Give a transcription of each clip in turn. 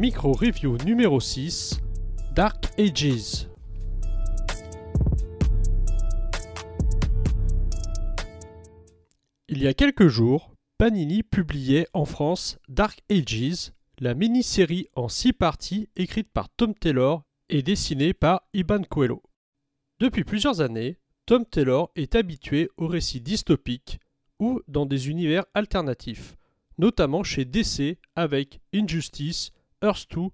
Micro Review numéro 6 Dark Ages. Il y a quelques jours, Panini publiait en France Dark Ages, la mini-série en 6 parties écrite par Tom Taylor et dessinée par Iban Coelho. Depuis plusieurs années, Tom Taylor est habitué aux récits dystopiques ou dans des univers alternatifs, notamment chez DC avec Injustice, Earth 2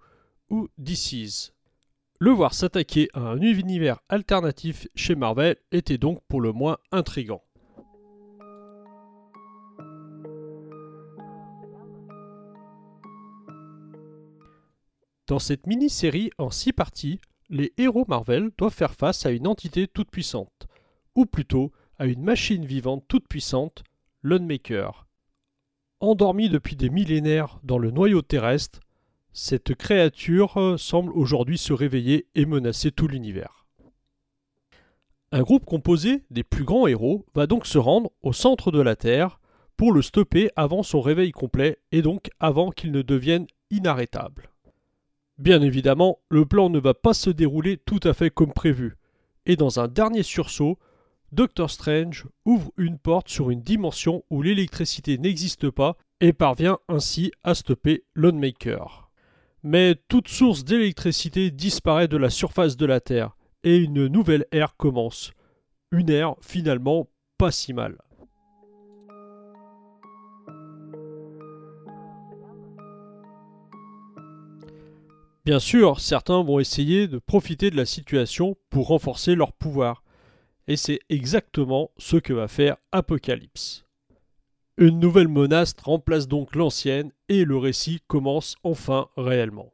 ou DC's. Le voir s'attaquer à un univers alternatif chez Marvel était donc pour le moins intrigant. Dans cette mini-série en six parties, les héros Marvel doivent faire face à une entité toute puissante, ou plutôt à une machine vivante toute puissante, l'Unmaker. Endormie depuis des millénaires dans le noyau terrestre, cette créature euh, semble aujourd'hui se réveiller et menacer tout l'univers. Un groupe composé des plus grands héros va donc se rendre au centre de la Terre pour le stopper avant son réveil complet et donc avant qu'il ne devienne inarrêtable. Bien évidemment, le plan ne va pas se dérouler tout à fait comme prévu, et dans un dernier sursaut, Doctor Strange ouvre une porte sur une dimension où l'électricité n'existe pas et parvient ainsi à stopper l'Unmaker. Mais toute source d'électricité disparaît de la surface de la Terre et une nouvelle ère commence. Une ère finalement pas si mal. Bien sûr, certains vont essayer de profiter de la situation pour renforcer leur pouvoir. Et c'est exactement ce que va faire Apocalypse. Une nouvelle menace remplace donc l'ancienne et le récit commence enfin réellement.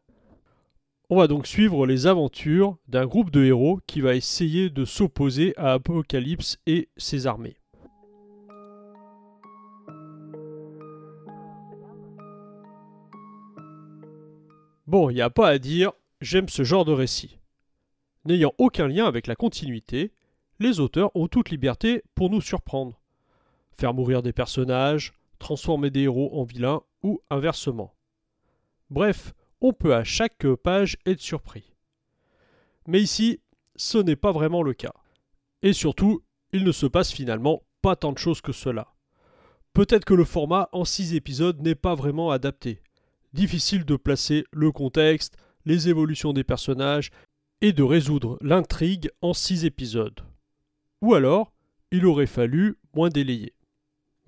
On va donc suivre les aventures d'un groupe de héros qui va essayer de s'opposer à Apocalypse et ses armées. Bon, il n'y a pas à dire, j'aime ce genre de récit. N'ayant aucun lien avec la continuité, les auteurs ont toute liberté pour nous surprendre. Faire mourir des personnages, transformer des héros en vilains ou inversement. Bref, on peut à chaque page être surpris. Mais ici, ce n'est pas vraiment le cas. Et surtout, il ne se passe finalement pas tant de choses que cela. Peut-être que le format en 6 épisodes n'est pas vraiment adapté, difficile de placer le contexte, les évolutions des personnages et de résoudre l'intrigue en 6 épisodes. Ou alors, il aurait fallu moins délayer.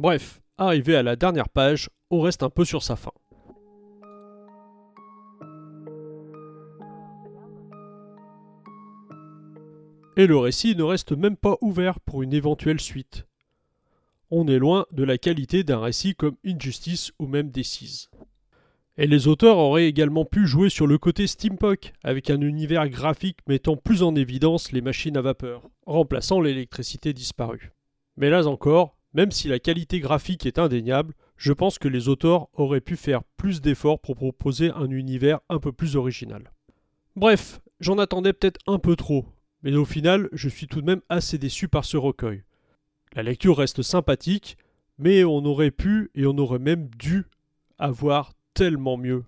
Bref, arrivé à la dernière page, on reste un peu sur sa fin. Et le récit ne reste même pas ouvert pour une éventuelle suite. On est loin de la qualité d'un récit comme Injustice ou même Decize. Et les auteurs auraient également pu jouer sur le côté steampunk, avec un univers graphique mettant plus en évidence les machines à vapeur, remplaçant l'électricité disparue. Mais là encore, même si la qualité graphique est indéniable, je pense que les auteurs auraient pu faire plus d'efforts pour proposer un univers un peu plus original. Bref, j'en attendais peut-être un peu trop, mais au final, je suis tout de même assez déçu par ce recueil. La lecture reste sympathique, mais on aurait pu et on aurait même dû avoir tellement mieux